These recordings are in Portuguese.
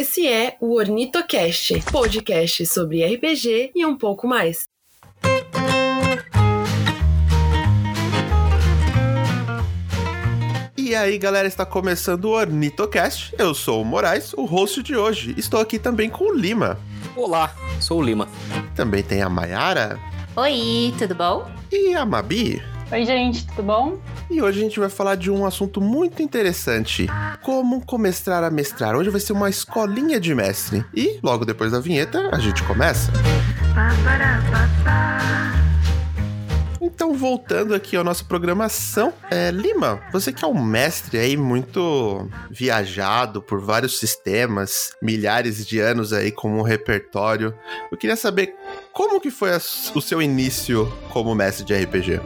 Esse é o Ornitocast, podcast sobre RPG e um pouco mais. E aí, galera, está começando o Ornitocast. Eu sou o Moraes, o host de hoje. Estou aqui também com o Lima. Olá, sou o Lima. Também tem a Mayara. Oi, tudo bom? E a Mabi. Oi, gente, tudo bom? E hoje a gente vai falar de um assunto muito interessante: como comestrar a mestrar. Hoje vai ser uma escolinha de mestre. E logo depois da vinheta, a gente começa. Então, voltando aqui à nossa programação, é, Lima, você que é um mestre aí muito viajado por vários sistemas, milhares de anos aí como um repertório, eu queria saber como que foi a, o seu início como mestre de RPG?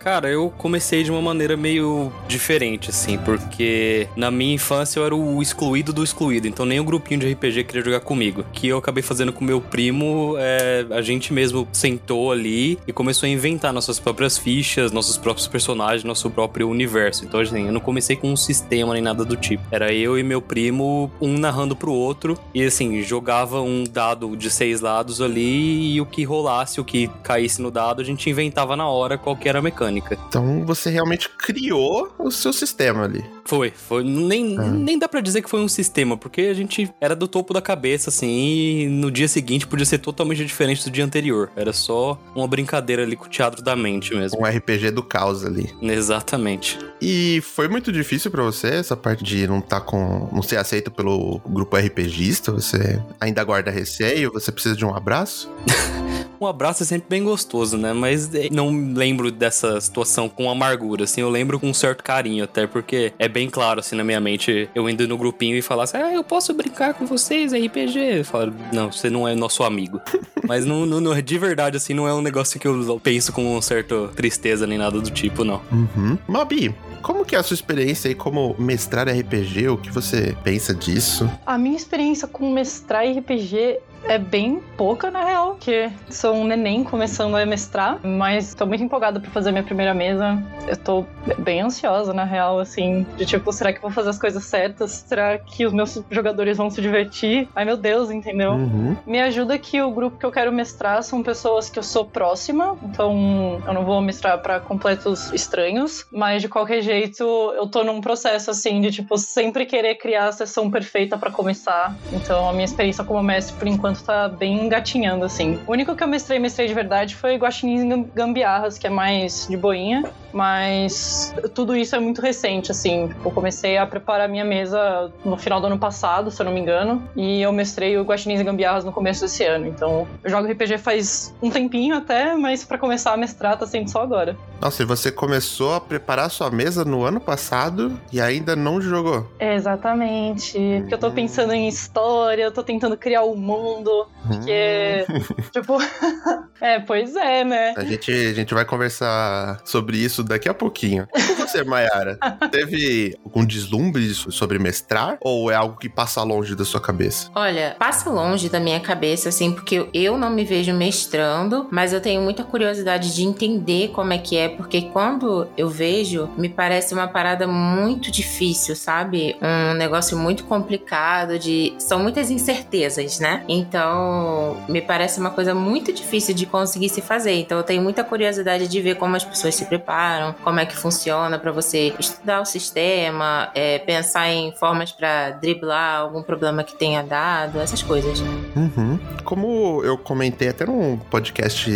Cara, eu comecei de uma maneira meio diferente, assim, porque na minha infância eu era o excluído do excluído, então nem o grupinho de RPG queria jogar comigo. Que eu acabei fazendo com meu primo, é, a gente mesmo sentou ali e começou a inventar nossas próprias fichas, nossos próprios personagens, nosso próprio universo. Então, assim, eu não comecei com um sistema nem nada do tipo. Era eu e meu primo, um narrando pro outro, e assim, jogava um dado de seis lados ali e o que rolasse, o que caísse no dado, a gente inventava na hora qual que era a mecânica mecânica. Então você realmente criou o seu sistema ali. Foi, foi. Nem, ah. nem dá para dizer que foi um sistema, porque a gente era do topo da cabeça, assim, e no dia seguinte podia ser totalmente diferente do dia anterior. Era só uma brincadeira ali com o teatro da mente mesmo. Um RPG do caos ali. Exatamente. E foi muito difícil para você essa parte de não estar tá com. não ser aceito pelo grupo RPGista? Você ainda guarda receio? Você precisa de um abraço? um abraço é sempre bem gostoso, né? Mas é, não lembro dessa situação com amargura, assim, eu lembro com um certo carinho, até porque é bem claro, assim, na minha mente, eu indo no grupinho e falar assim, ah, eu posso brincar com vocês, RPG? Eu falo, não, você não é nosso amigo. Mas não, não, não, de verdade, assim, não é um negócio que eu penso com uma certa tristeza nem nada do tipo, não. Uhum. Mabi, como que é a sua experiência aí como mestrar RPG? O que você pensa disso? A minha experiência com mestrar RPG é bem pouca, na real, que sou um neném começando a mestrar, mas tô muito empolgada pra fazer minha primeira mesa. Eu tô bem ansiosa, na real, assim, de tipo, será que eu vou fazer as coisas certas? Será que os meus jogadores vão se divertir? Ai, meu Deus, entendeu? Uhum. Me ajuda que o grupo que eu quero mestrar são pessoas que eu sou próxima, então eu não vou mestrar para completos estranhos, mas de qualquer jeito eu tô num processo, assim, de tipo, sempre querer criar a sessão perfeita para começar. Então a minha experiência como mestre, por enquanto, tá bem engatinhando, assim. O único que eu mestrei, mestrei de verdade foi Guaxinins Gambiarras, que é mais de boinha, mas tudo isso é muito recente, assim. Tipo, eu comecei a preparar minha mesa no final do ano passado, se eu não me engano, e eu mestrei o Guaxinins Gambiarras no começo desse ano. Então, eu jogo RPG faz um tempinho até, mas para começar a mestrar tá sendo só agora. Nossa, e você começou a preparar sua mesa no ano passado e ainda não jogou? exatamente. Porque eu tô pensando em história, eu tô tentando criar o um mundo mundo. Porque, hum. tipo. é, pois é, né? A gente, a gente vai conversar sobre isso daqui a pouquinho. E você, Mayara? teve algum deslumbre sobre mestrar? Ou é algo que passa longe da sua cabeça? Olha, passa longe da minha cabeça, assim, porque eu não me vejo mestrando, mas eu tenho muita curiosidade de entender como é que é, porque quando eu vejo, me parece uma parada muito difícil, sabe? Um negócio muito complicado, de. São muitas incertezas, né? Então, então, me parece uma coisa muito difícil de conseguir se fazer. Então, eu tenho muita curiosidade de ver como as pessoas se preparam, como é que funciona para você estudar o sistema, é, pensar em formas para driblar algum problema que tenha dado, essas coisas. Uhum. Como eu comentei até num podcast,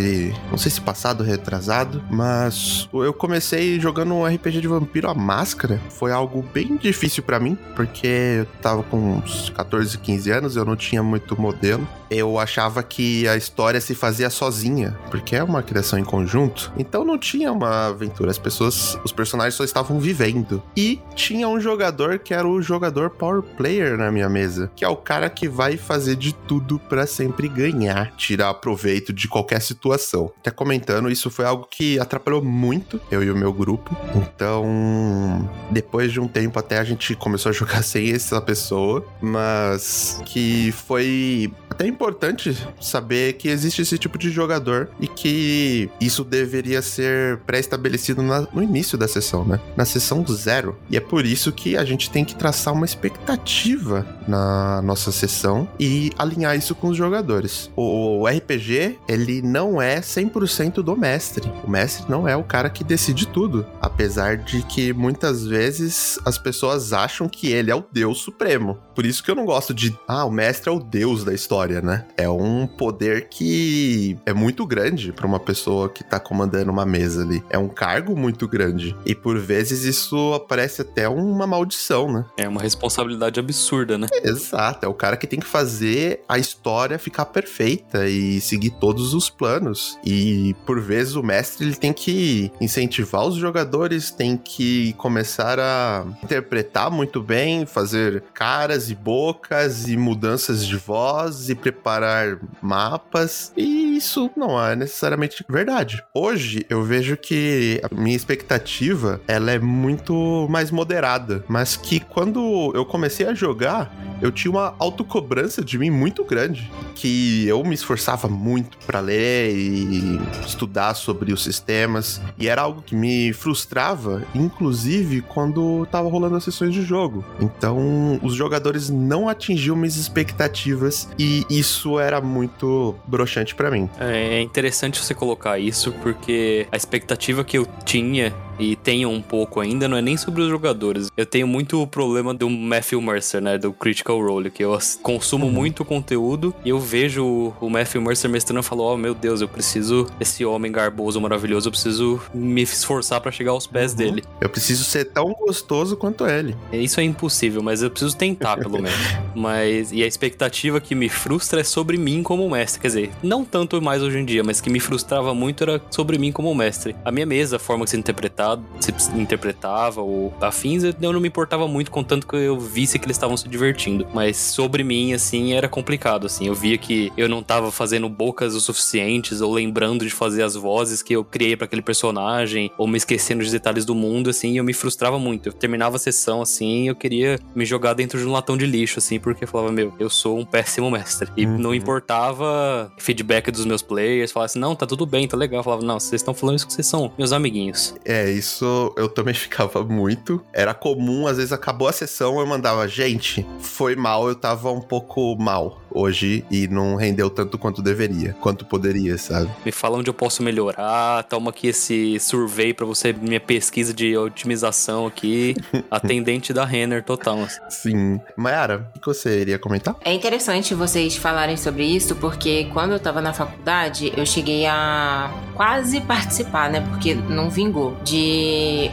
não sei se passado ou retrasado, mas eu comecei jogando um RPG de vampiro a máscara. Foi algo bem difícil para mim, porque eu tava com uns 14, 15 anos, eu não tinha muito modelo eu achava que a história se fazia sozinha, porque é uma criação em conjunto. Então não tinha uma aventura, as pessoas, os personagens só estavam vivendo. E tinha um jogador que era o jogador power player na minha mesa, que é o cara que vai fazer de tudo para sempre ganhar, tirar proveito de qualquer situação. Até comentando, isso foi algo que atrapalhou muito eu e o meu grupo. Então, depois de um tempo até a gente começou a jogar sem essa pessoa, mas que foi até importante saber que existe esse tipo de jogador e que isso deveria ser pré-estabelecido na, no início da sessão, né? Na sessão zero. E é por isso que a gente tem que traçar uma expectativa na nossa sessão e alinhar isso com os jogadores. O, o RPG, ele não é 100% do mestre. O mestre não é o cara que decide tudo. Apesar de que muitas vezes as pessoas acham que ele é o Deus Supremo. Por isso que eu não gosto de. Ah, o mestre é o Deus da história, né? É um poder que é muito grande para uma pessoa que tá comandando uma mesa ali. É um cargo muito grande. E por vezes isso parece até uma maldição, né? É uma responsabilidade absurda, né? Exato. É o cara que tem que fazer a história ficar perfeita e seguir todos os planos. E por vezes o mestre ele tem que incentivar os jogadores, tem que começar a interpretar muito bem, fazer caras e bocas e mudanças de voz e preparar mapas. E isso não é necessariamente verdade. Hoje eu vejo que minha expectativa ela é muito mais moderada, mas que quando eu comecei a jogar, eu tinha uma autocobrança de mim muito grande, que eu me esforçava muito para ler e estudar sobre os sistemas, e era algo que me frustrava, inclusive quando tava rolando as sessões de jogo. Então, os jogadores não atingiam minhas expectativas e isso era muito broxante para mim. É interessante você colocar isso porque a expectativa que eu tinha e tenho um pouco ainda, não é nem sobre os jogadores. Eu tenho muito o problema do Matthew Mercer, né? Do Critical Role, que eu consumo uhum. muito conteúdo e eu vejo o Matthew Mercer mestrando e falo, oh meu Deus, eu preciso esse homem garboso, maravilhoso, eu preciso me esforçar para chegar aos pés uhum. dele. Eu preciso ser tão gostoso quanto ele. Isso é impossível, mas eu preciso tentar, pelo menos. Mas, e a expectativa que me frustra é sobre mim como mestre. Quer dizer, não tanto mais hoje em dia, mas que me frustrava muito era sobre mim como mestre. A minha mesa, a forma que se interpretava se interpretava ou afins, eu não me importava muito, contanto que eu visse que eles estavam se divertindo. Mas sobre mim, assim, era complicado, assim. Eu via que eu não tava fazendo bocas o suficientes, ou lembrando de fazer as vozes que eu criei para aquele personagem, ou me esquecendo dos detalhes do mundo, assim, e eu me frustrava muito. Eu terminava a sessão, assim, eu queria me jogar dentro de um latão de lixo, assim, porque eu falava, meu, eu sou um péssimo mestre. E uhum. não importava feedback dos meus players, falasse, não, tá tudo bem, tá legal. Eu falava, não, vocês estão falando isso que vocês são meus amiguinhos. É, isso eu também ficava muito. Era comum, às vezes acabou a sessão, eu mandava, gente, foi mal, eu tava um pouco mal hoje e não rendeu tanto quanto deveria, quanto poderia, sabe? Me fala onde eu posso melhorar, toma aqui esse survey para você, minha pesquisa de otimização aqui, atendente da Renner total. Sim. Mayara, o que você iria comentar? É interessante vocês falarem sobre isso, porque quando eu tava na faculdade, eu cheguei a quase participar, né? Porque não vingou. De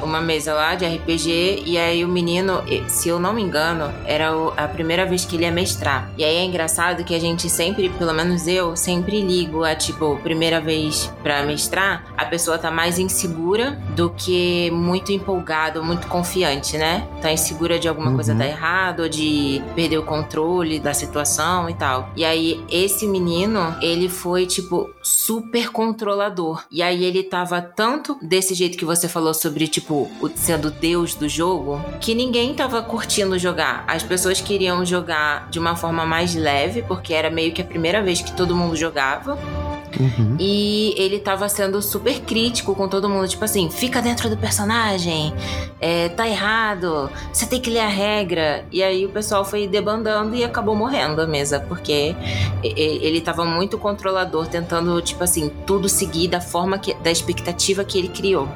uma mesa lá de RPG, e aí o menino, se eu não me engano, era a primeira vez que ele ia mestrar. E aí é engraçado engraçado que a gente sempre, pelo menos eu, sempre ligo a tipo, primeira vez para mestrar, a pessoa tá mais insegura do que muito empolgada, muito confiante, né? Tá insegura de alguma uhum. coisa tá errado, ou de perder o controle da situação e tal. E aí, esse menino, ele foi, tipo, super controlador. E aí, ele tava tanto desse jeito que você falou sobre, tipo, o, sendo Deus do jogo, que ninguém tava curtindo jogar. As pessoas queriam jogar de uma forma mais leve porque era meio que a primeira vez que todo mundo jogava. Uhum. E ele tava sendo super crítico com todo mundo, tipo assim, fica dentro do personagem, é, tá errado, você tem que ler a regra. E aí o pessoal foi debandando e acabou morrendo a mesa, porque ele tava muito controlador, tentando, tipo assim, tudo seguir da forma que, da expectativa que ele criou.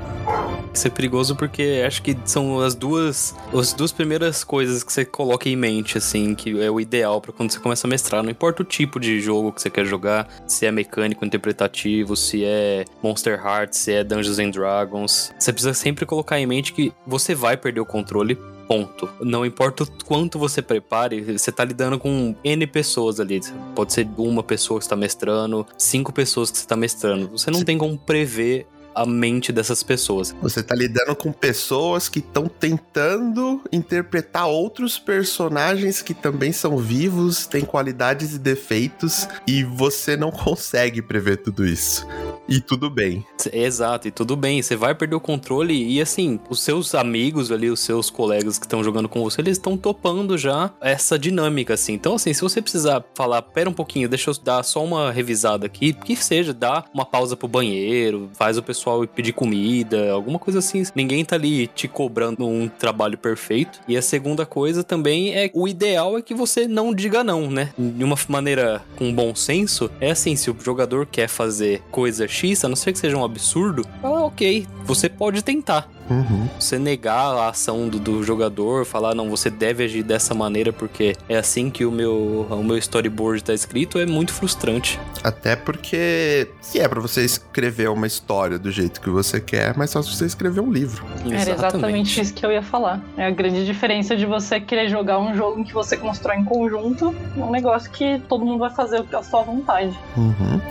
Isso é perigoso porque acho que são as duas, as duas primeiras coisas que você coloca em mente, assim, que é o ideal para quando você começa a mestrar. Não importa o tipo de jogo que você quer jogar, se é mecânico, interpretativo, se é Monster Hearts, se é Dungeons and Dragons. Você precisa sempre colocar em mente que você vai perder o controle Ponto. Não importa o quanto você prepare, você tá lidando com N pessoas ali. Pode ser uma pessoa que está mestrando, cinco pessoas que você está mestrando. Você não tem como prever a mente dessas pessoas. Você tá lidando com pessoas que estão tentando interpretar outros personagens que também são vivos, têm qualidades e defeitos, e você não consegue prever tudo isso. E tudo bem. Exato, e tudo bem. Você vai perder o controle e assim, os seus amigos ali, os seus colegas que estão jogando com você, eles estão topando já essa dinâmica, assim. Então, assim, se você precisar falar, pera um pouquinho, deixa eu dar só uma revisada aqui, que seja, dá uma pausa pro banheiro, faz o pessoal pedir comida, alguma coisa assim. Ninguém tá ali te cobrando um trabalho perfeito. E a segunda coisa também é o ideal é que você não diga não, né? De uma maneira com bom senso, é assim, se o jogador quer fazer coisa X, a não ser que seja um absurdo, ah, ok, você pode tentar. Uhum. Você negar a ação do, do, jogador, falar, não, você deve agir dessa maneira porque é assim que o meu, o meu storyboard tá escrito, é muito frustrante. Até porque se é para você escrever uma história do jeito que você quer, é mais fácil você escrever um livro. Era exatamente isso que eu ia falar. É a grande diferença de você querer jogar um jogo que você constrói em conjunto, um negócio que todo mundo vai fazer a sua vontade. Uhum.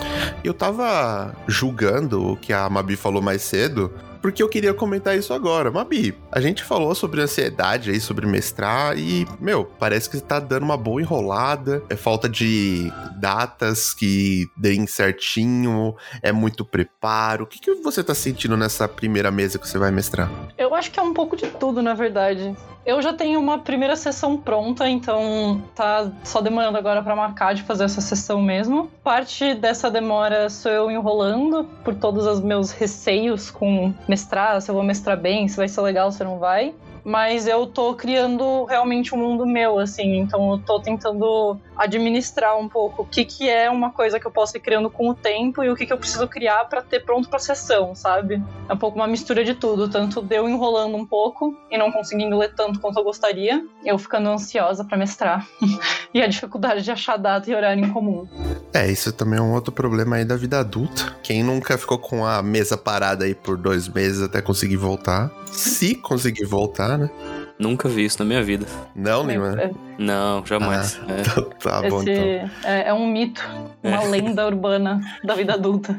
Eu tava julgando o que a Mabi falou mais cedo, porque eu queria comentar isso agora. Mabi, a gente falou sobre ansiedade aí, sobre mestrar, e, meu, parece que tá dando uma boa enrolada. É falta de datas que deem certinho, é muito preparo. O que, que você tá sentindo nessa primeira mesa que você vai mestrar? Eu acho que é um pouco de tudo, na verdade. Eu já tenho uma primeira sessão pronta, então tá só demorando agora para marcar de fazer essa sessão mesmo. Parte dessa demora sou eu enrolando por todos os meus receios com mestrar, se eu vou mestrar bem, se vai ser legal, se não vai mas eu tô criando realmente um mundo meu, assim, então eu tô tentando administrar um pouco o que, que é uma coisa que eu posso ir criando com o tempo e o que, que eu preciso criar para ter pronto pra sessão, sabe? É um pouco uma mistura de tudo, tanto de eu enrolando um pouco e não conseguindo ler tanto quanto eu gostaria, eu ficando ansiosa para mestrar, e a dificuldade de achar data e horário em comum. É, isso também é um outro problema aí da vida adulta. Quem nunca ficou com a mesa parada aí por dois meses até conseguir voltar? Se conseguir voltar, né? Nunca vi isso na minha vida. Não, Lima? É, não, jamais. Ah, é. Tá, tá bom, Esse então. É, é, um mito, uma é. lenda urbana da vida adulta.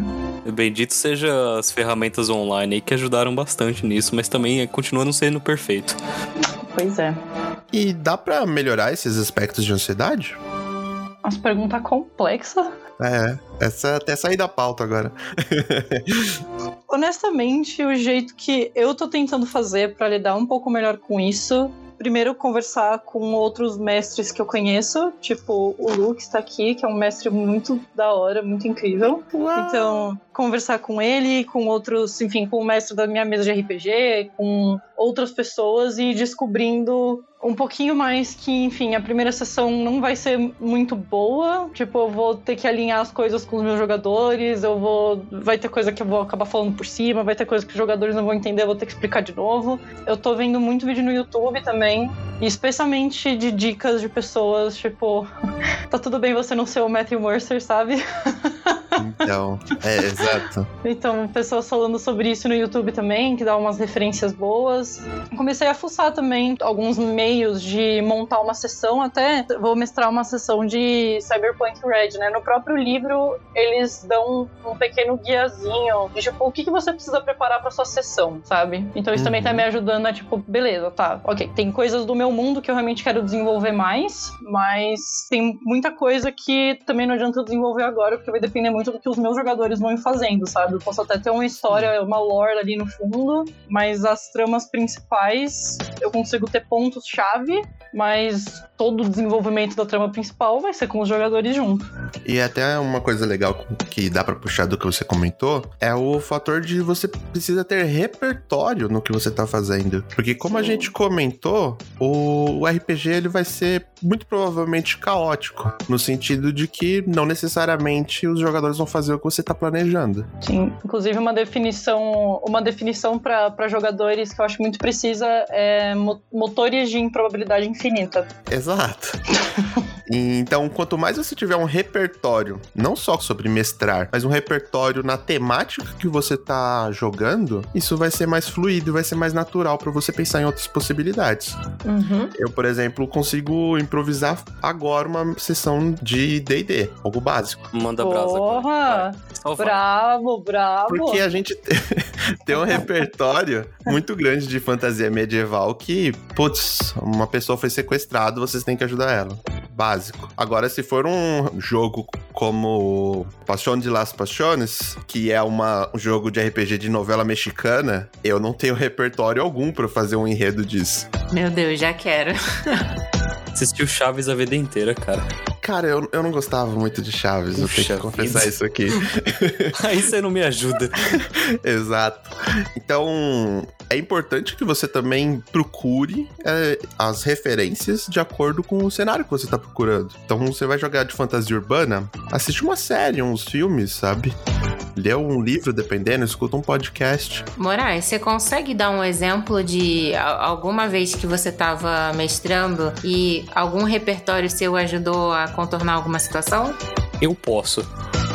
Bendito seja as ferramentas online aí que ajudaram bastante nisso, mas também continua não sendo perfeito. Pois é. E dá para melhorar esses aspectos de ansiedade? Umas perguntas complexas. É, essa até sair da pauta agora. Honestamente, o jeito que eu tô tentando fazer para lidar um pouco melhor com isso primeiro conversar com outros mestres que eu conheço, tipo o Lu, que está aqui, que é um mestre muito da hora, muito incrível. Uau. Então, conversar com ele, com outros, enfim, com o mestre da minha mesa de RPG, com outras pessoas e descobrindo um pouquinho mais que, enfim, a primeira sessão não vai ser muito boa. Tipo, eu vou ter que alinhar as coisas com os meus jogadores, eu vou. Vai ter coisa que eu vou acabar falando por cima, vai ter coisa que os jogadores não vão entender, eu vou ter que explicar de novo. Eu tô vendo muito vídeo no YouTube também, especialmente de dicas de pessoas, tipo, tá tudo bem você não ser o Matthew Mercer, sabe? Então, é, exato. Então, pessoas falando sobre isso no YouTube também, que dá umas referências boas. Comecei a fuçar também alguns meios de montar uma sessão, até vou mestrar uma sessão de Cyberpunk Red, né? No próprio livro, eles dão um pequeno guiazinho de, tipo, o que, que você precisa preparar para sua sessão, sabe? Então, isso uhum. também tá uhum. me ajudando a, tipo, beleza, tá, ok, tem coisas do meu mundo que eu realmente quero desenvolver mais, mas tem muita coisa que também não adianta eu desenvolver agora, porque vai depender muito do que os meus jogadores vão fazendo, sabe? Eu posso até ter uma história, uma lore ali no fundo, mas as tramas principais eu consigo ter pontos-chave, mas todo o desenvolvimento da trama principal vai ser com os jogadores junto. E até uma coisa legal que dá para puxar do que você comentou é o fator de você precisa ter repertório no que você tá fazendo. Porque como Sim. a gente comentou, o, o RPG ele vai ser muito provavelmente caótico, no sentido de que não necessariamente os jogadores vão fazer o que você tá planejando. Sim, inclusive uma definição, uma definição para jogadores que eu acho muito precisa é motores de improbabilidade infinita. Exato. Então, quanto mais você tiver um repertório, não só sobre mestrar, mas um repertório na temática que você tá jogando, isso vai ser mais fluido, vai ser mais natural para você pensar em outras possibilidades. Uhum. Eu, por exemplo, consigo improvisar agora uma sessão de D&D, algo básico. Manda brasa agora. Bravo, bravo. Porque a gente tem um repertório muito grande de fantasia medieval que, putz, uma pessoa foi sequestrada, vocês têm que ajudar ela. Básico. Agora, se for um jogo como Paixão de las Passiones, que é uma, um jogo de RPG de novela mexicana, eu não tenho repertório algum para fazer um enredo disso. Meu Deus, já quero. Assistiu Chaves a vida inteira, cara. Cara, eu, eu não gostava muito de Chaves, eu tenho que confessar vida. isso aqui. Aí você não me ajuda. Exato. Então, é importante que você também procure é, as referências de acordo com o cenário que você tá procurando. Então, você vai jogar de fantasia urbana, assiste uma série, uns filmes, sabe? Lê um livro, dependendo, escuta um podcast. Moraes, você consegue dar um exemplo de alguma vez que você estava mestrando e algum repertório seu ajudou a contornar alguma situação? Eu posso.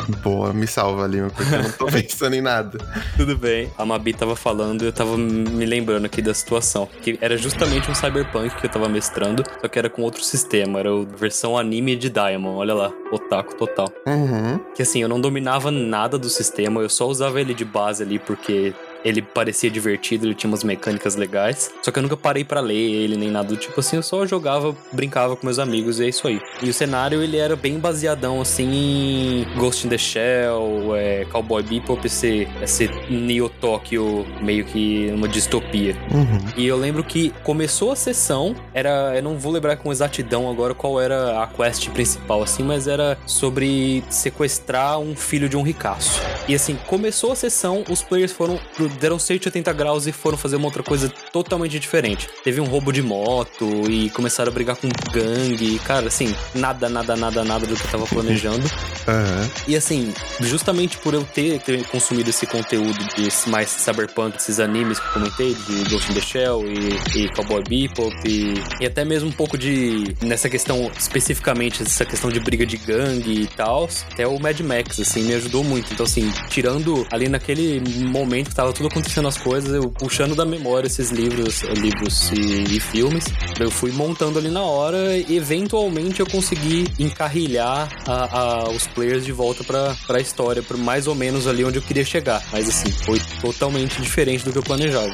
Boa, me salva, Lima, porque eu não tô pensando em nada. Tudo bem. A Mabi tava falando e eu tava me lembrando aqui da situação. Que era justamente um cyberpunk que eu tava mestrando, só que era com outro sistema. Era a versão anime de Diamond. Olha lá, otaku total. Uhum. Que assim, eu não dominava nada do sistema, eu só usava ele de base ali porque ele parecia divertido, ele tinha umas mecânicas legais. Só que eu nunca parei pra ler ele nem nada do tipo assim, eu só jogava, brincava com meus amigos e é isso aí. E o cenário ele era bem baseadão assim em Ghost in the Shell, é, Cowboy Bebop, esse, esse Neo Tokyo meio que uma distopia. Uhum. E eu lembro que começou a sessão, era. Eu não vou lembrar com exatidão agora qual era a quest principal, assim, mas era sobre sequestrar um filho de um ricaço. E assim, começou a sessão, os players foram. Deram 180 graus e foram fazer uma outra coisa totalmente diferente. Teve um roubo de moto e começaram a brigar com gangue. Cara, assim, nada, nada, nada, nada do que eu tava planejando. Aham. E assim, justamente por eu ter, ter consumido esse conteúdo de mais cyberpunk, esses animes que eu comentei, de Ghost in the Shell e, e Cowboy Bebop, e, e até mesmo um pouco de. nessa questão, especificamente, essa questão de briga de gangue e tal, até o Mad Max, assim, me ajudou muito. Então, assim, tirando ali naquele momento que tava tudo acontecendo as coisas, eu puxando da memória esses livros, livros e, e filmes, eu fui montando ali na hora e eventualmente eu consegui encarrilhar a- a- os players de volta pra, pra história, pra mais ou menos ali onde eu queria chegar. Mas assim, foi totalmente diferente do que eu planejava.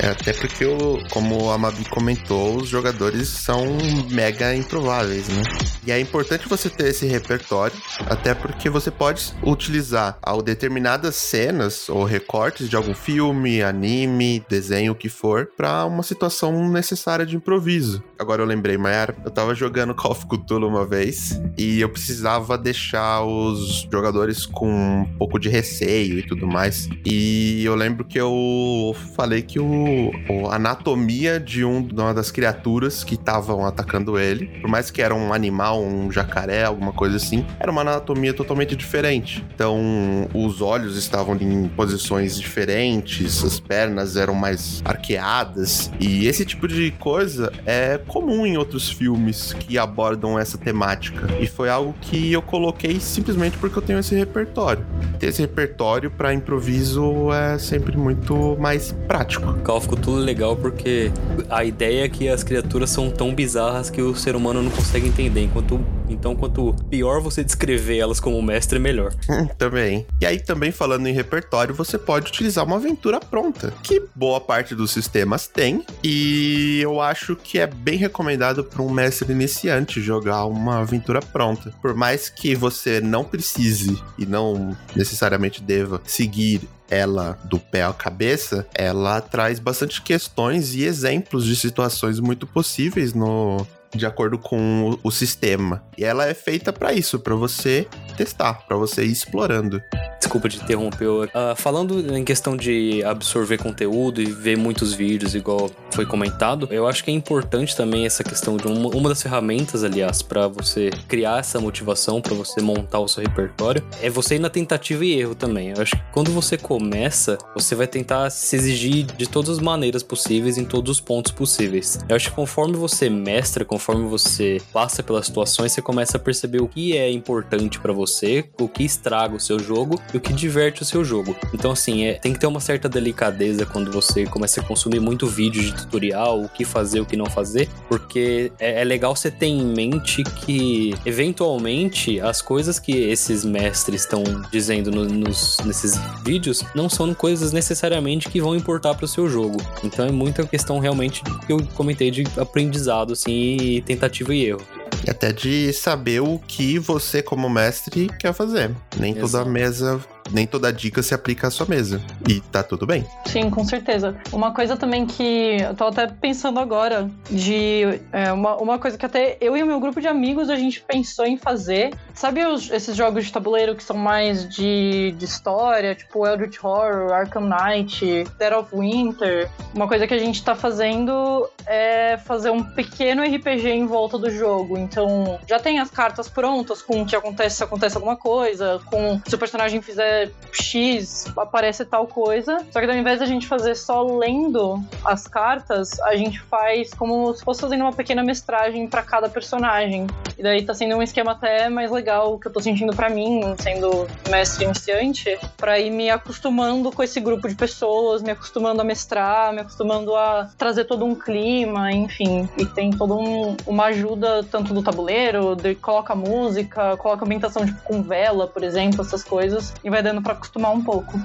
É, até porque, o, como a Mabi comentou, os jogadores são mega improváveis, né? E é importante você ter esse repertório, até porque você pode utilizar ao determinadas cenas ou recortes de algum filme, anime, desenho, o que for, pra uma situação necessária de improviso. Agora eu lembrei, Mayara, eu tava jogando Call of Cthulhu uma vez e eu precisava deixar os jogadores com um pouco de receio e tudo mais. E eu lembro que eu falei que o- a anatomia de um, de uma das criaturas que estavam atacando ele, por mais que era um animal, um jacaré, alguma coisa assim, era uma anatomia totalmente diferente. Então, os olhos estavam em posições diferentes, as pernas eram mais arqueadas, e esse tipo de coisa é comum em outros filmes que abordam essa temática. E foi algo que eu coloquei simplesmente porque eu tenho esse repertório. Ter esse repertório para improviso é sempre muito mais prático. Call of Cthulhu é legal porque a ideia é que as criaturas são tão bizarras que o ser humano não consegue entender. Enquanto, então, quanto pior você descrever elas como mestre, melhor. Também. E aí, também falando em repertório, você pode utilizar uma aventura pronta, que boa parte dos sistemas tem. E eu acho que é bem recomendado para um mestre iniciante jogar uma aventura pronta. Por mais que você não precise e não necessariamente deva seguir ela do pé à cabeça, ela traz bastante questões e exemplos de situações muito possíveis no de acordo com o, sistema. E ela é feita para isso, para você testar, para você ir explorando. Desculpa te interromper. Ah, falando em questão de absorver conteúdo e ver muitos vídeos, igual foi comentado, eu acho que é importante também essa questão de uma, uma das ferramentas, aliás, para você criar essa motivação, para você montar o seu repertório, é você ir na tentativa e erro também. Eu acho que quando você começa, você vai tentar se exigir de todas as maneiras possíveis, em todos os pontos possíveis. Eu acho que conforme você mestra, conforme você passa pelas situações, você começa a perceber o que é importante para você, o que estraga o seu jogo e o que diverte o seu jogo. Então, assim, é, tem que ter uma certa delicadeza quando você começa a consumir muito vídeo de tutorial, o que fazer, o que não fazer, porque é, é legal você ter em mente que, eventualmente, as coisas que esses mestres estão dizendo no- nos, nesses vídeos não são coisas necessariamente que vão importar para o seu jogo. Então, é muita questão realmente que eu comentei de aprendizado, assim, e tentativa e erro. E até de saber o que você, como mestre, quer fazer. Nem toda Exato. mesa nem toda dica se aplica à sua mesa. E tá tudo bem. Sim, com certeza. Uma coisa também que eu tô até pensando agora, de é, uma, uma coisa que até eu e o meu grupo de amigos a gente pensou em fazer. Sabe os- esses jogos de tabuleiro que são mais de, de história, tipo Eldritch Horror, Arkham Knight, Dead of Winter? Uma coisa que a gente tá fazendo é fazer um pequeno RPG em volta do jogo. Então, já tem as cartas prontas com o que acontece se acontece alguma coisa, com se o personagem fizer X, aparece tal coisa. Só que ao invés da gente fazer só lendo as cartas, a gente faz como se fosse fazendo uma pequena mestragem pra cada personagem. E daí tá sendo um esquema até mais legal que eu tô sentindo pra mim, sendo mestre iniciante, pra ir me acostumando com esse grupo de pessoas, me acostumando a mestrar, me acostumando a trazer todo um clima, enfim. E tem toda um- uma ajuda tanto do tabuleiro, de coloca música, coloca ambientação tipo, com vela, por exemplo, essas coisas, e vai dando pra acostumar um pouco.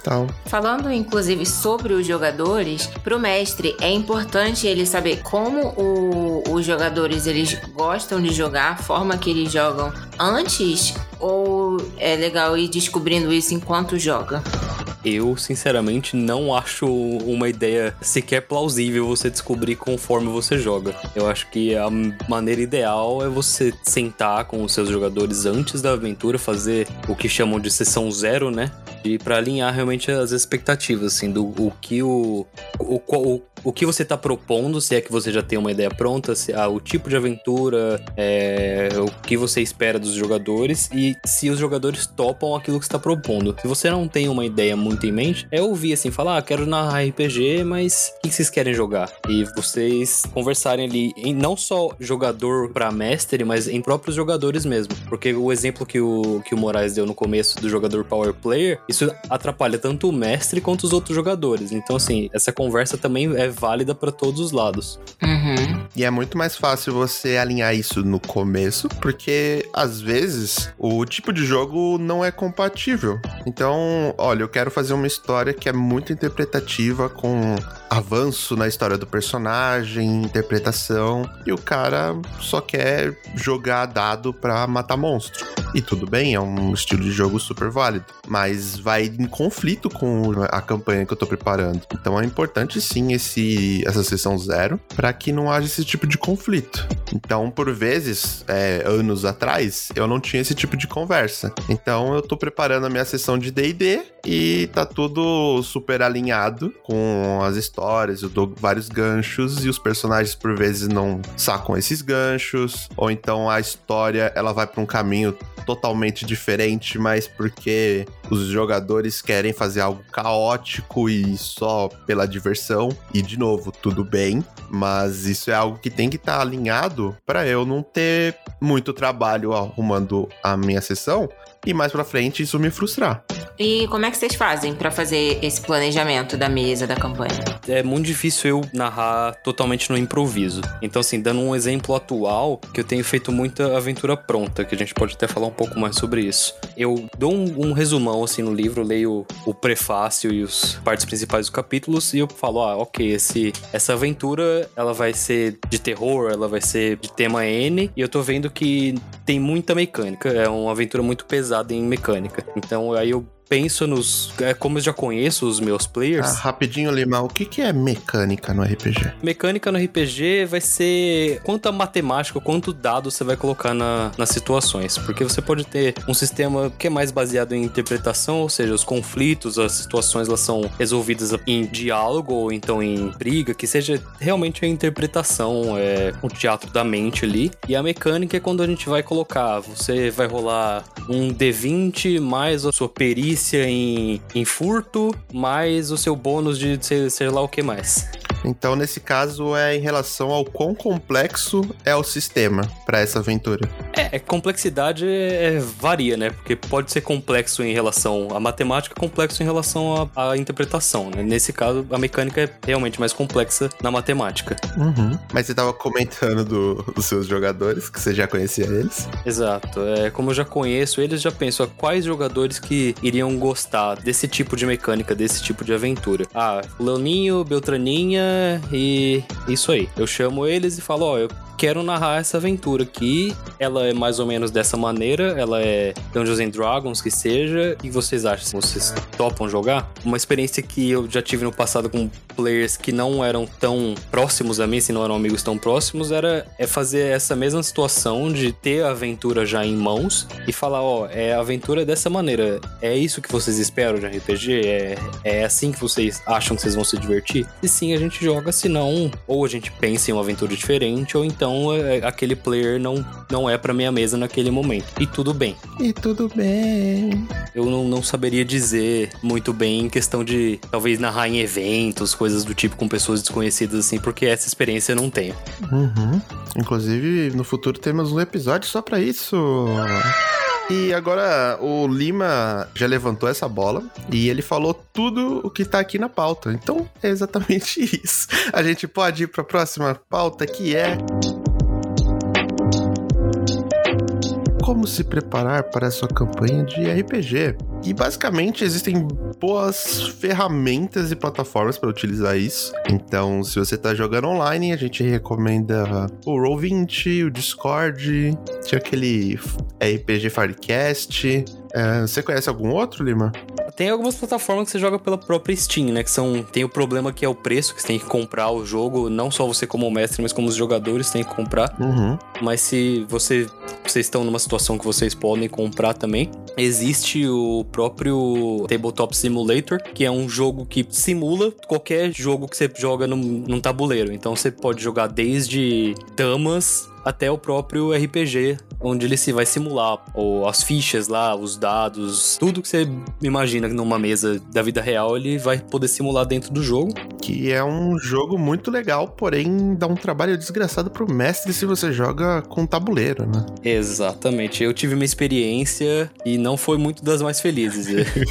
Então, Falando inclusive sobre os jogadores, pro mestre é importante ele saber como o- os jogadores eles gostam de jogar, a forma que eles jogam antes, ou é legal ir descobrindo isso enquanto joga? Eu, sinceramente, não acho uma ideia sequer plausível você descobrir conforme você joga. Eu acho que a maneira ideal é você sentar com os seus jogadores antes da aventura, fazer o que chamam de sessão zero, né? E pra alinhar realmente as expectativas, assim, do o que o. O, o, o que você tá propondo, se é que você já tem uma ideia pronta, se, ah, o tipo de aventura, é, o que você espera dos jogadores e se os jogadores topam aquilo que está propondo. Se você não tem uma ideia muito em mente, é ouvir assim, falar, ah, quero narrar RPG, mas o que vocês querem jogar? E vocês conversarem ali, em não só jogador para mestre, mas em próprios jogadores mesmo. Porque o exemplo que o, que o Moraes deu no começo do jogador Power Player, isso atrapalha tanto o mestre quanto os outros jogadores. Então, assim, essa conversa também é válida para todos os lados. Uhum. E é muito mais fácil você alinhar isso no começo, porque às vezes o tipo de jogo não é compatível. Então, olha, eu quero fazer uma história que é muito interpretativa, com avanço na história do personagem, interpretação, e o cara só quer jogar dado pra matar monstro. E tudo bem, é um estilo de jogo super válido, mas vai em conflito com a campanha que eu tô preparando. Então é importante sim esse essa sessão zero para que não haja esse tipo de conflito. Então, por vezes, é, anos atrás, eu não tinha esse tipo de conversa. Então, eu tô preparando a minha sessão de D&D e tá tudo super alinhado com as histórias. Eu dou vários ganchos e os personagens, por vezes, não sacam esses ganchos. Ou então a história, ela vai para um caminho totalmente diferente, mas porque os jogadores querem fazer algo caótico e só pela diversão. E de novo, tudo bem, mas isso é algo que tem que estar alinhado para eu não ter muito trabalho arrumando a minha sessão e mais pra frente isso me frustrar. E como é que vocês fazem pra fazer esse planejamento da mesa, da campanha? é muito difícil eu narrar totalmente no improviso. Então, assim, dando um exemplo atual, que eu tenho feito muita aventura pronta, que a gente pode até falar um pouco mais sobre isso. Eu dou um, um resumão, assim, no livro, leio o prefácio e as partes principais dos capítulos, e eu falo, ah, ok, esse, essa aventura, ela vai ser de terror, ela vai ser de tema N, e eu tô vendo que tem muita mecânica, é uma aventura muito pesada em mecânica. Então, aí eu penso nos. É, como eu já conheço os meus players. Ah, rapidinho, Lima, o que, que é mecânica no RPG? Mecânica no RPG vai ser quanto a matemática, quanto dado você vai colocar na- nas situações. Porque você pode ter um sistema que é mais baseado em interpretação, ou seja, os conflitos, as situações elas são resolvidas em diálogo ou então em briga, que seja realmente a interpretação, é, o teatro da mente ali. E a mecânica é quando a gente vai colocar, você vai rolar um D20 mais a sua perícia em, em furto, mais o seu bônus de sei, sei lá o que mais. Então, nesse caso, é em relação ao quão complexo é o sistema para essa aventura. É, complexidade é, varia, né? Porque pode ser complexo em relação à matemática, complexo em relação à, à interpretação, né? Nesse caso, a mecânica é realmente mais complexa na matemática. Uhum. Mas você tava comentando do- dos seus jogadores, que você já conhecia eles. Exato. É, como eu já conheço eles, já penso a quais jogadores que iriam gostar desse tipo de mecânica, desse tipo de aventura. Ah, Leoninho, Beltraninha e isso aí. Eu chamo eles e falo, ó, eu quero narrar essa aventura aqui. Ela é mais ou menos dessa maneira, ela é Dungeons and Dragons que seja. E vocês acham? Vocês topam jogar? Uma experiência que eu já tive no passado com players que não eram tão próximos a mim, se não eram amigos tão próximos, era é fazer essa mesma situação de ter a aventura já em mãos e falar, ó, é a aventura dessa maneira. É isso que vocês esperam de RPG? É, é assim que vocês acham que vocês vão se divertir? E sim, a gente joga, senão, ou a gente pensa em uma aventura diferente, ou então é, aquele player não, não é pra minha mesa naquele momento. E tudo bem. E tudo bem. Eu não, não saberia dizer muito bem em questão de talvez narrar em eventos, coisas do tipo com pessoas desconhecidas assim, porque essa experiência eu não tenho. Uhum. Inclusive, no futuro temos um episódio só pra isso. E agora o Lima já levantou essa bola e ele falou tudo o que tá aqui na pauta. Então é exatamente isso. A gente pode ir pra próxima pauta que é. Como se preparar para sua campanha de RPG? E basicamente existem boas ferramentas e plataformas para utilizar isso. Então, se você tá jogando online, a gente recomenda o Roll20, o Discord, tinha aquele RPG Firecast. É, você conhece algum outro, Lima? Tem algumas plataformas que você joga pela própria Steam, né? Que são. Tem o problema que é o preço, que você tem que comprar o jogo. Não só você como mestre, mas como os jogadores têm que comprar. Uhum. Mas se você vocês estão numa situação que vocês podem comprar também, existe o próprio Tabletop Simulator, que é um jogo que simula qualquer jogo que você joga num, num tabuleiro. Então você pode jogar desde damas até o próprio RPG, onde ele se vai simular ou as fichas lá, os dados, tudo que você imagina numa mesa da vida real, ele vai poder simular dentro do jogo. Que é um jogo muito legal, porém dá um trabalho desgraçado pro mestre se você joga com tabuleiro, né? Exatamente. Eu tive uma experiência e não foi muito das mais felizes.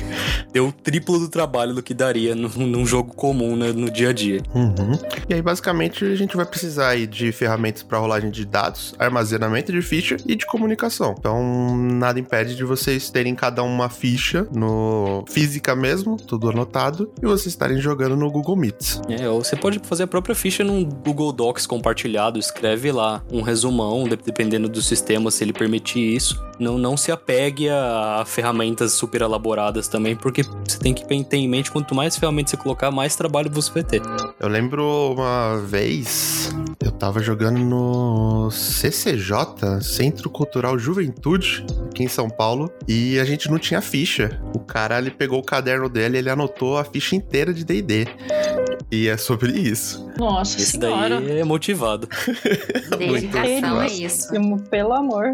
Deu o triplo do trabalho do que daria num, jogo comum né, no dia a dia. Uhum. E aí, basicamente, a gente vai precisar de ferramentas para rolagem de dados, armazenamento de ficha e de comunicação. Então, nada impede de vocês terem cada uma ficha no física mesmo, tudo anotado, e vocês estarem jogando no Google Meets. É, ou você pode fazer a própria ficha num Google Docs compartilhado, escreve lá um resumão, de- dependendo do sistema, se ele permitir isso. Não, não se apegue a, a ferramentas super elaboradas também, porque você tem que ter em mente quanto mais ferramentas você colocar, mais trabalho você vai ter. Eu lembro uma vez, eu tava jogando no CCJ, Centro Cultural Juventude, aqui em São Paulo, e a gente não tinha ficha. O cara, ele pegou o caderno dele e ele anotou a ficha inteira de D&D. E é sobre isso. Nossa Esse senhora. daí é motivado. Dedicação é isso. Pelo amor.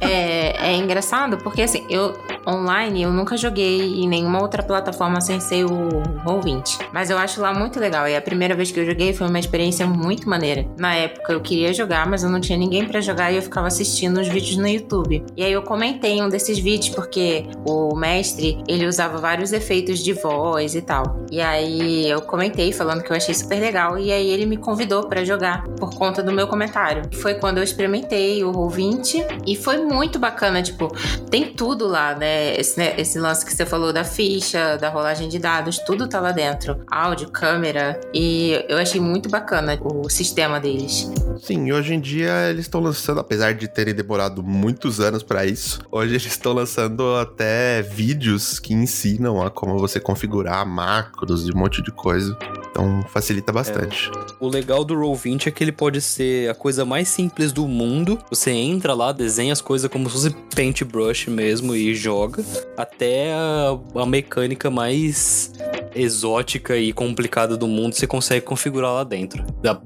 É, é engraçado porque assim, eu online eu nunca joguei em nenhuma outra plataforma sem ser o Roll20. Mas eu acho lá muito legal. E a primeira vez que eu joguei foi uma experiência muito maneira. Na época eu queria jogar, mas eu não tinha ninguém pra jogar e eu ficava assistindo os vídeos no YouTube. E aí eu comentei um desses vídeos porque o mestre, ele usava vários efeitos de voz e tal. E aí eu comentei falando que eu achei super legal e aí ele me convidou pra jogar por conta do meu comentário. Foi quando eu experimentei o Roll20 e foi muito bacana, tipo, tem tudo lá, né? Esse, né? esse lance que você falou da ficha, da rolagem de dados, tudo tá lá dentro. Áudio, câmera. E eu achei muito bacana o sistema deles. Sim, hoje em dia eles estão lançando, apesar de terem demorado muitos anos pra isso, hoje eles estão lançando até vídeos que ensinam a como você configurar macros e um monte de coisa. Então facilita bastante. O legal do Roll20 é que ele pode ser a coisa mais simples do mundo. Você entra lá, desenha as coisas como se fosse paintbrush mesmo e joga. Até a, a mecânica mais exótica e complicada do mundo você consegue configurar lá dentro.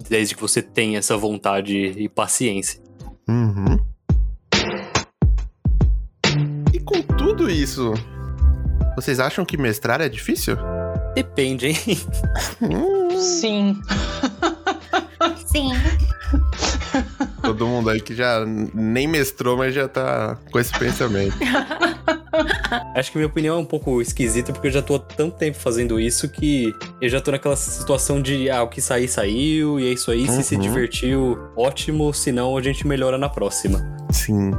Desde que você tenha essa vontade e paciência. Uhum. E com tudo isso, vocês acham que mestrar é difícil? Depende, hein? Sim. Sim. todo mundo aí que já nem mestrou, mas já tá com esse pensamento. Acho que minha opinião é um pouco esquisita, porque eu já tô há tanto tempo fazendo isso que eu já tô naquela situação de, ah, o que sair, saiu, e é isso aí. Se se Uhum. divertiu, ótimo. Se não, a gente melhora na próxima. Sim.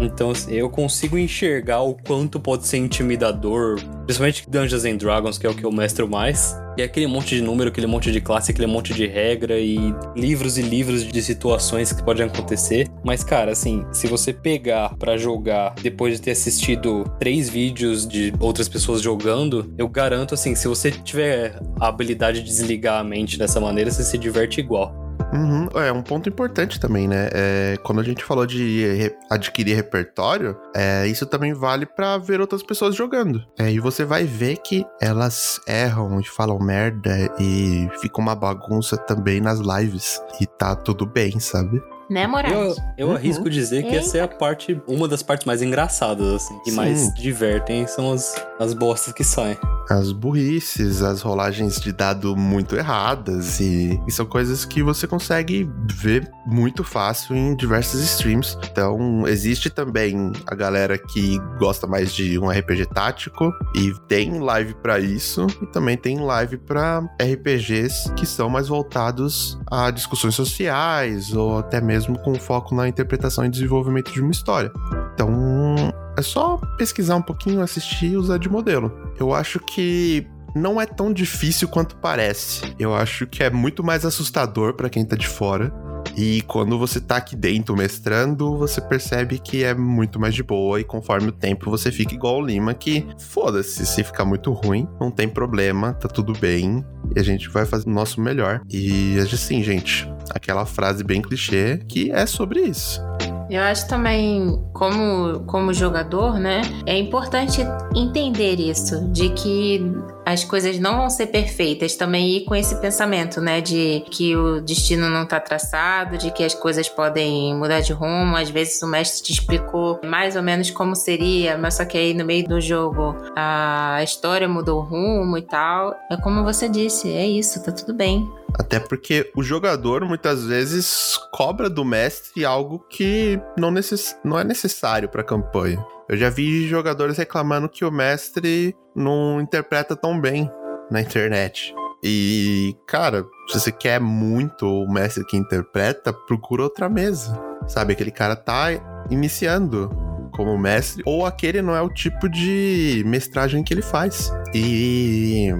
Então, assim, eu consigo enxergar o quanto pode ser intimidador, principalmente Dungeons and Dragons, que é o que eu mestro mais. E é aquele monte de número, aquele monte de classe, aquele monte de regra e livros e livros de situações que podem acontecer. Mas, cara, assim, se você pegar para jogar depois de ter assistido três vídeos de outras pessoas jogando, eu garanto, assim, se você tiver a habilidade de desligar a mente dessa maneira, você se diverte igual. Uhum. É um ponto importante também, né? É, quando a gente falou de re adquirir repertório, é, isso também vale para ver outras pessoas jogando. É, e você vai ver que elas erram e falam merda e fica uma bagunça também nas lives. E tá tudo bem, sabe? Né, Moraes? Eu, eu Uhum. arrisco dizer que essa é a parte, uma das partes mais engraçadas, assim, que Sim. mais divertem são as, as bostas que saem. As burrices, as rolagens de dado muito erradas e, e são coisas que você consegue ver muito fácil em diversos streams. Então, existe também a galera que gosta mais de um RPG tático e tem live pra isso e também tem live pra RPGs que são mais voltados a discussões sociais ou até mesmo com foco na interpretação e desenvolvimento de uma história. Então, é só pesquisar um pouquinho, assistir e usar de modelo. Eu acho que não é tão difícil quanto parece. Eu acho que é muito mais assustador pra quem tá de fora. E quando você tá aqui dentro mestrando, você percebe que é muito mais de boa. E conforme o tempo você fica igual o Lima, que foda-se, se ficar muito ruim, não tem problema, tá tudo bem. E a gente vai fazer o nosso melhor. E assim, gente, aquela frase bem clichê que é sobre isso. Eu acho também, como, como jogador, né, é importante entender isso, de que as coisas não vão ser perfeitas, também ir com esse pensamento, né, de que o destino não tá traçado, de que as coisas podem mudar de rumo, às vezes o mestre te explicou mais ou menos como seria, mas só que aí no meio do jogo a história mudou o rumo e tal. É como você disse, é isso, tá tudo bem. Até porque o jogador muitas vezes cobra do mestre algo que não, necess... não é necessário pra campanha. Eu já vi jogadores reclamando que o mestre não interpreta tão bem na internet. E, cara, se você quer muito o mestre que interpreta, procura outra mesa. Sabe, aquele cara tá iniciando como mestre, ou aquele não é o tipo de mestragem que ele faz. E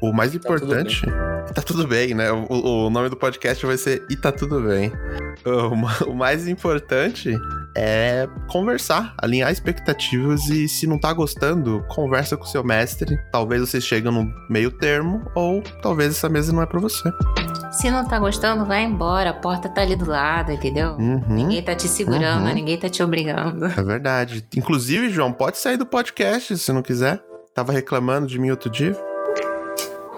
o mais tudo importante. Tá tudo bem, né? O, o nome do podcast vai ser E tá tudo bem. O, o mais importante é conversar, alinhar expectativas e se não tá gostando, conversa com o seu mestre. Talvez vocês cheguem no meio termo ou talvez essa mesa não é pra você. Se não tá gostando, vai embora, a porta tá ali do lado, entendeu? Uhum, Ninguém tá te segurando, Uhum. ninguém tá te obrigando. é verdade. Inclusive, João, pode sair do podcast se não quiser. Tava reclamando de mim outro dia.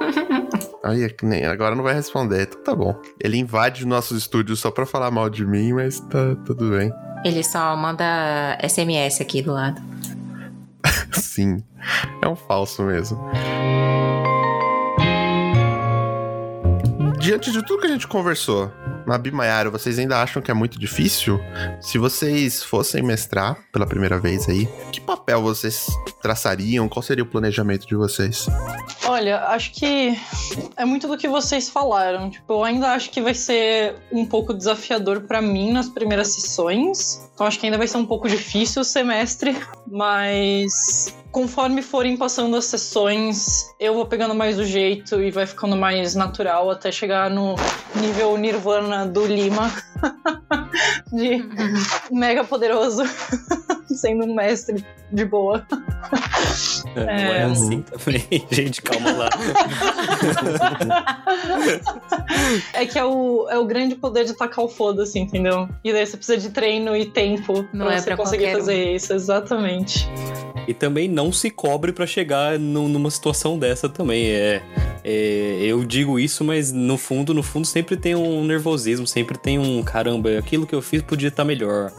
Aí, é que nem- agora não vai responder, então tá bom. Ele invade os nossos estúdios só pra falar mal de mim, mas tá tudo bem. Ele só manda SMS aqui do lado. Sim, é um falso mesmo. Diante de tudo que a gente conversou, Nabi Maiara, vocês ainda acham que é muito difícil? Se vocês fossem mestrar pela primeira vez aí, que papel vocês traçariam? Qual seria o planejamento de vocês? Olha, acho que é muito do que vocês falaram. Tipo, eu ainda acho que vai ser um pouco desafiador pra mim nas primeiras sessões. Então acho que ainda vai ser um pouco difícil o semestre, mas conforme forem passando as sessões, eu vou pegando mais o jeito e vai ficando mais natural até chegar no nível Nirvana do Lima. de mega poderoso, sendo um mestre de boa. Não é É. assim também. Gente, calma lá. É que é o, é o grande poder de tacar o foda-se, entendeu? E daí você precisa de treino e tempo Não pra é você pra conseguir qualquer um. fazer isso, exatamente. E também não se cobre pra chegar nu- numa situação dessa também. É, é, eu digo isso, mas no fundo, no fundo, sempre tem um nervosismo, sempre tem um caramba, aquilo que eu fiz podia estar melhor.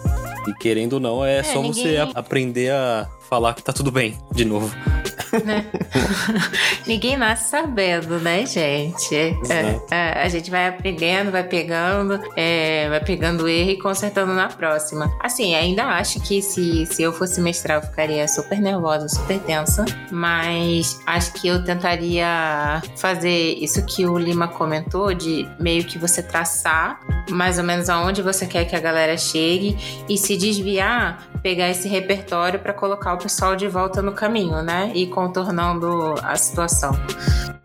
E querendo ou não, é, só você ninguém- a- aprender a falar que tá tudo bem, de novo. Ninguém nasce sabendo, né, gente? É, é, a gente vai aprendendo, vai pegando, é, vai pegando erro e consertando na próxima. Assim, ainda acho que se, se eu fosse mestrar, eu ficaria super nervosa, super tensa. Mas acho que eu tentaria fazer isso que o Lima comentou, de meio que você traçar mais ou menos aonde você quer que a galera chegue e se desviar, pegar esse repertório para colocar o pessoal de volta no caminho, né? E contornando a situação.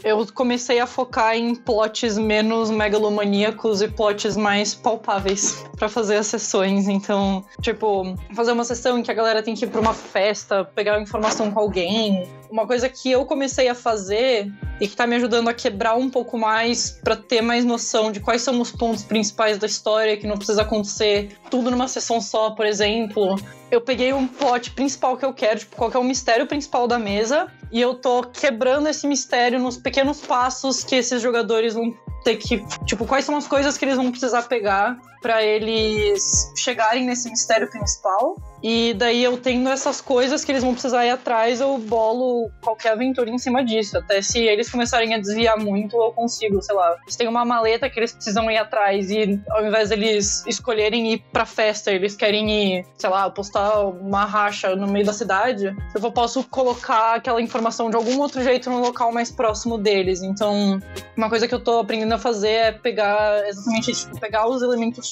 Eu comecei a focar em plots menos megalomaníacos e plots mais palpáveis para fazer as sessões. Então, tipo, fazer uma sessão em que a galera tem que ir pra uma festa, pegar informação com alguém. Uma coisa que eu comecei a fazer e que tá me ajudando a quebrar um pouco mais para ter mais noção de quais são os pontos principais da história que não precisa acontecer tudo numa sessão só, por exemplo. Eu peguei um plot principal que eu quero, tipo, qual que é o mistério principal da mesa, e eu tô quebrando esse mistério nos pequenos passos que esses jogadores vão ter que, tipo, quais são as coisas que eles vão precisar pegar para eles chegarem nesse mistério principal. E daí eu tendo essas coisas que eles vão precisar ir atrás, eu bolo qualquer aventura em cima disso. Até se eles começarem a desviar muito, eu consigo, sei lá. Se tem uma maleta que eles precisam ir atrás e ao invés deles escolherem ir pra festa, eles querem ir, sei lá, postar uma racha no meio da cidade, eu posso colocar aquela informação de algum outro jeito no local mais próximo deles. Então, uma coisa que eu tô aprendendo a fazer é pegar exatamente isso, pegar os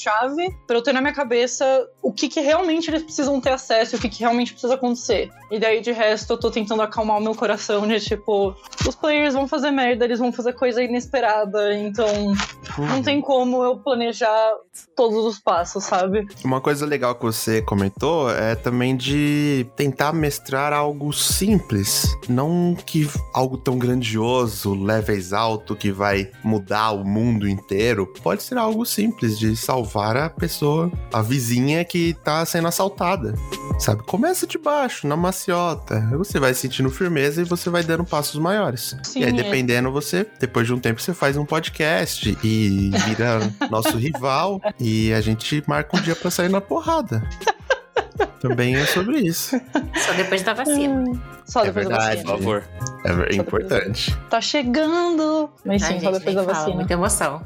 elementos-chave para eu ter na minha cabeça o que, que realmente eles precisam ter acesso e o que, que realmente precisa acontecer. E daí, de resto, eu tô tentando acalmar o meu coração de tipo, os players vão fazer merda, eles vão fazer coisa inesperada, então não tem como eu planejar todos os passos, sabe? Uma coisa legal que você comentou é também de tentar mestrar algo simples, não que algo tão grandioso, levels alto que vai mudar o mundo inteiro. Pode ser algo simples de salvar a pessoa, a vizinha que tá sendo assaltada. Sabe? Começa de baixo, na maciota. Você vai sentindo firmeza e você vai dando passos maiores. Sim, e aí, é. dependendo, você, depois de um tempo, você faz um podcast e vira nosso rival. E a gente marca um dia pra sair na porrada. Também é sobre isso. Só depois da vacina. Só É depois da verdade. vacina. Por favor. É importante. Tá chegando! Mas sim, Ai, só gente, depois da fala, vacina. Muita emoção.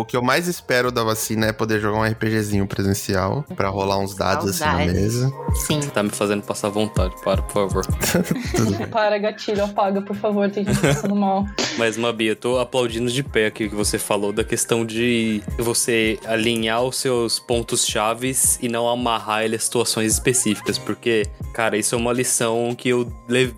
O que eu mais espero da vacina é poder jogar um RPGzinho presencial pra rolar uns dados assim na mesa. Sim. Tá me fazendo passar vontade. Para, por favor. Para, gatilho, apaga, por favor, tem gente passando mal. Mas, Mabi, eu tô aplaudindo de pé aqui o que você falou da questão de você alinhar os seus pontos chaves e não amarrar ele a situações específicas. Porque, cara, isso é uma lição que eu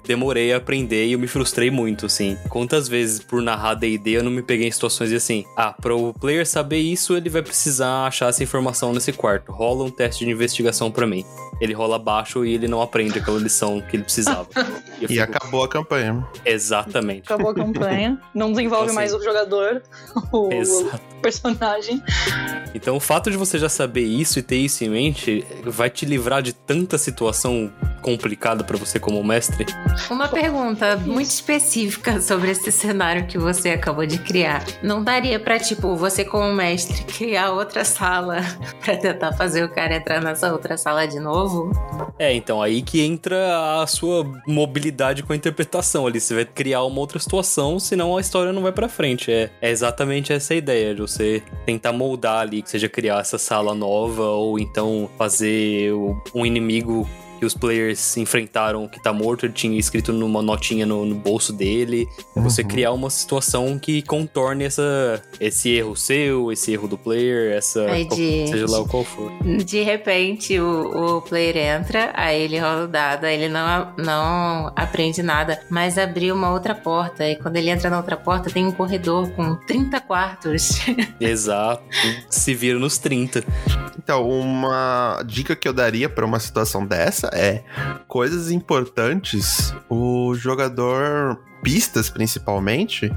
demorei a aprender e eu me frustrei muito, assim. Quantas vezes por narrar D&D eu não me peguei em situações de assim, ah, para o player saber isso, ele vai precisar achar essa informação nesse quarto. Rola um teste de investigação pra mim. Ele rola baixo e ele não aprende aquela lição que ele precisava. E E fico, acabou a campanha. Exatamente. Acabou a campanha. Não desenvolve Então, mais assim, o jogador, o, Exato. o personagem. Então, o fato de você já saber isso e ter isso em mente vai te livrar de tanta situação complicada pra você como mestre. Uma pergunta muito específica sobre esse cenário que você acabou de criar. Não daria pra, tipo, você como mestre criar outra sala pra tentar fazer o cara entrar nessa outra sala de novo? É, então aí que entra a sua mobilidade com a interpretação ali. Você vai criar uma outra situação, senão a história não vai pra frente. É, é exatamente essa a ideia, de você tentar moldar ali, que seja criar essa sala nova, ou então fazer o- um inimigo que os players se enfrentaram que tá morto, ele tinha escrito numa notinha no, no bolso dele. É você Uhum. criar uma situação que contorne essa, esse erro seu, esse erro do player, essa. Aí qual- de- seja lá o qual for. De repente, o, o player entra, aí ele rola o dado, aí ele não, não aprende nada, mas abriu uma outra porta. E quando ele entra na outra porta, tem um corredor com 30 quartos. Exato. Se vira nos 30. Então, uma dica que eu daria pra uma situação dessa é coisas importantes. O jogador pistas principalmente,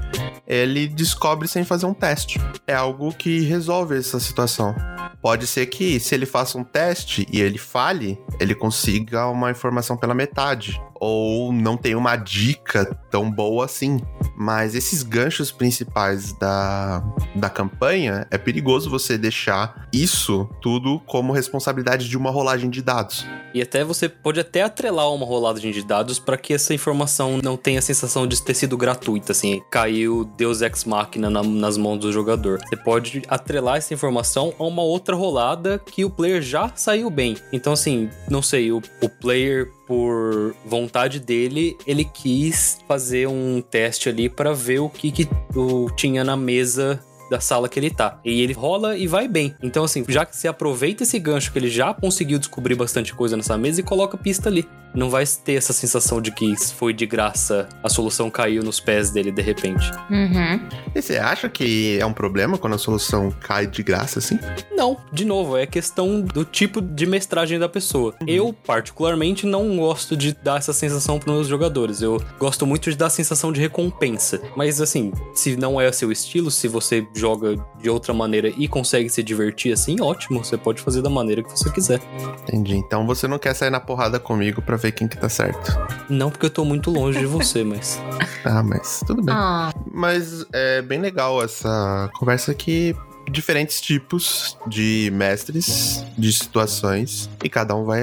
ele descobre sem fazer um teste. É algo que resolve essa situação. Pode ser que se ele faça um teste e ele falhe, ele consiga uma informação pela metade ou não tenha uma dica tão boa assim. Mas esses ganchos principais da, da campanha, é perigoso você deixar isso tudo como responsabilidade de uma rolagem de dados. E até você pode até atrelar uma rolagem de dados para que essa informação não tenha a sensação de ter sido gratuita, assim, caiu Deus Ex Machina na- nas mãos do jogador. Você pode atrelar essa informação a uma outra rolada que o player já saiu bem. Então, assim, não sei, o, o player por vontade dele, ele quis fazer um teste ali para ver o que, que o, tinha na mesa da sala que ele tá. E ele rola e vai bem. Então, assim, já que você aproveita esse gancho que ele já conseguiu descobrir bastante coisa nessa mesa e coloca pista ali. Não vai ter essa sensação de que foi de graça, a solução caiu nos pés dele de repente. Uhum. E você acha que é um problema quando a solução cai de graça assim? Não, de novo, é questão do tipo de mestragem da pessoa. Eu, particularmente, não gosto de dar essa sensação para meus jogadores. Eu gosto muito de dar a sensação de recompensa. Mas, assim, se não é seu estilo, se você joga de outra maneira e consegue se divertir assim, ótimo. Você pode fazer da maneira que você quiser. Entendi. Então você não quer sair na porrada comigo pra ver quem que tá certo. Não porque eu tô muito longe de você, mas. Ah, mas tudo bem. Ah, Mas é bem legal essa conversa que diferentes tipos de mestres, de situações, e cada um vai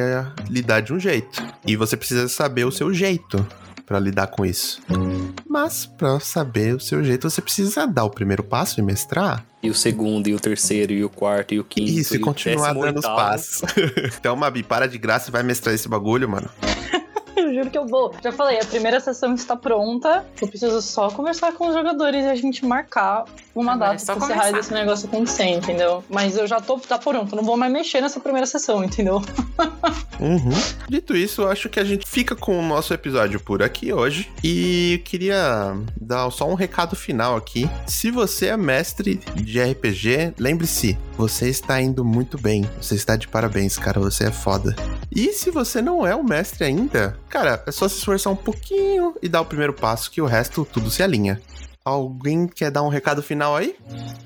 lidar de um jeito. E você precisa saber o seu jeito pra lidar com isso. Mas pra saber o seu jeito, você precisa dar o primeiro passo e mestrar. E o segundo, e o terceiro, e o quarto, e o quinto. Isso, e o continuar dando os passos. então, Mabi, para de graça e vai mestrar esse bagulho, mano. Eu juro que eu vou. Já falei, a primeira sessão está pronta. Eu preciso só conversar com os jogadores e a gente marcar uma Agora é data só pra encerrar desse negócio acontecer, entendeu? Mas eu já tô tá pronto, não vou mais mexer nessa primeira sessão, entendeu? Uhum. Dito isso, eu acho que a gente fica com o nosso episódio por aqui hoje. E eu queria dar só um recado final aqui. Se você é mestre de RPG, lembre-se, você está indo muito bem. Você está de parabéns, cara. Você é foda. E se você não é um mestre ainda, cara, é só se esforçar um pouquinho e dar o primeiro passo, que o resto tudo se alinha. Alguém quer dar um recado final aí?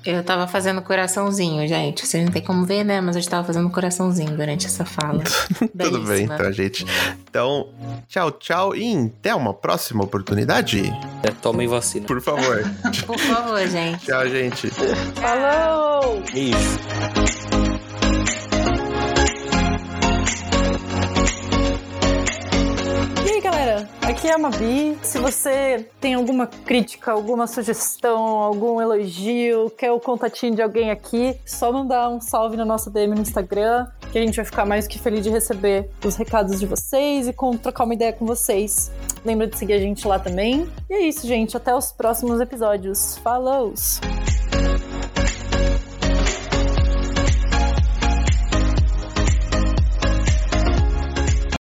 eu tava fazendo coraçãozinho, gente. Vocês não tem como ver, né? Mas eu estava fazendo coraçãozinho durante essa fala. Tudo bem, então, gente. Então, tchau, tchau e até uma próxima oportunidade. É, tomem vacina. Por favor. Por favor, gente. tchau, gente. Falou! Beijo. Galera? Aqui é a Mabi. Se você tem alguma crítica, alguma sugestão, algum elogio, quer o contatinho de alguém aqui, só mandar um salve na nossa DM no Instagram, que a gente vai ficar mais que feliz de receber os recados de vocês e com, trocar uma ideia com vocês. Lembra de seguir a gente lá também. E é isso, gente. Até os próximos episódios. Falou!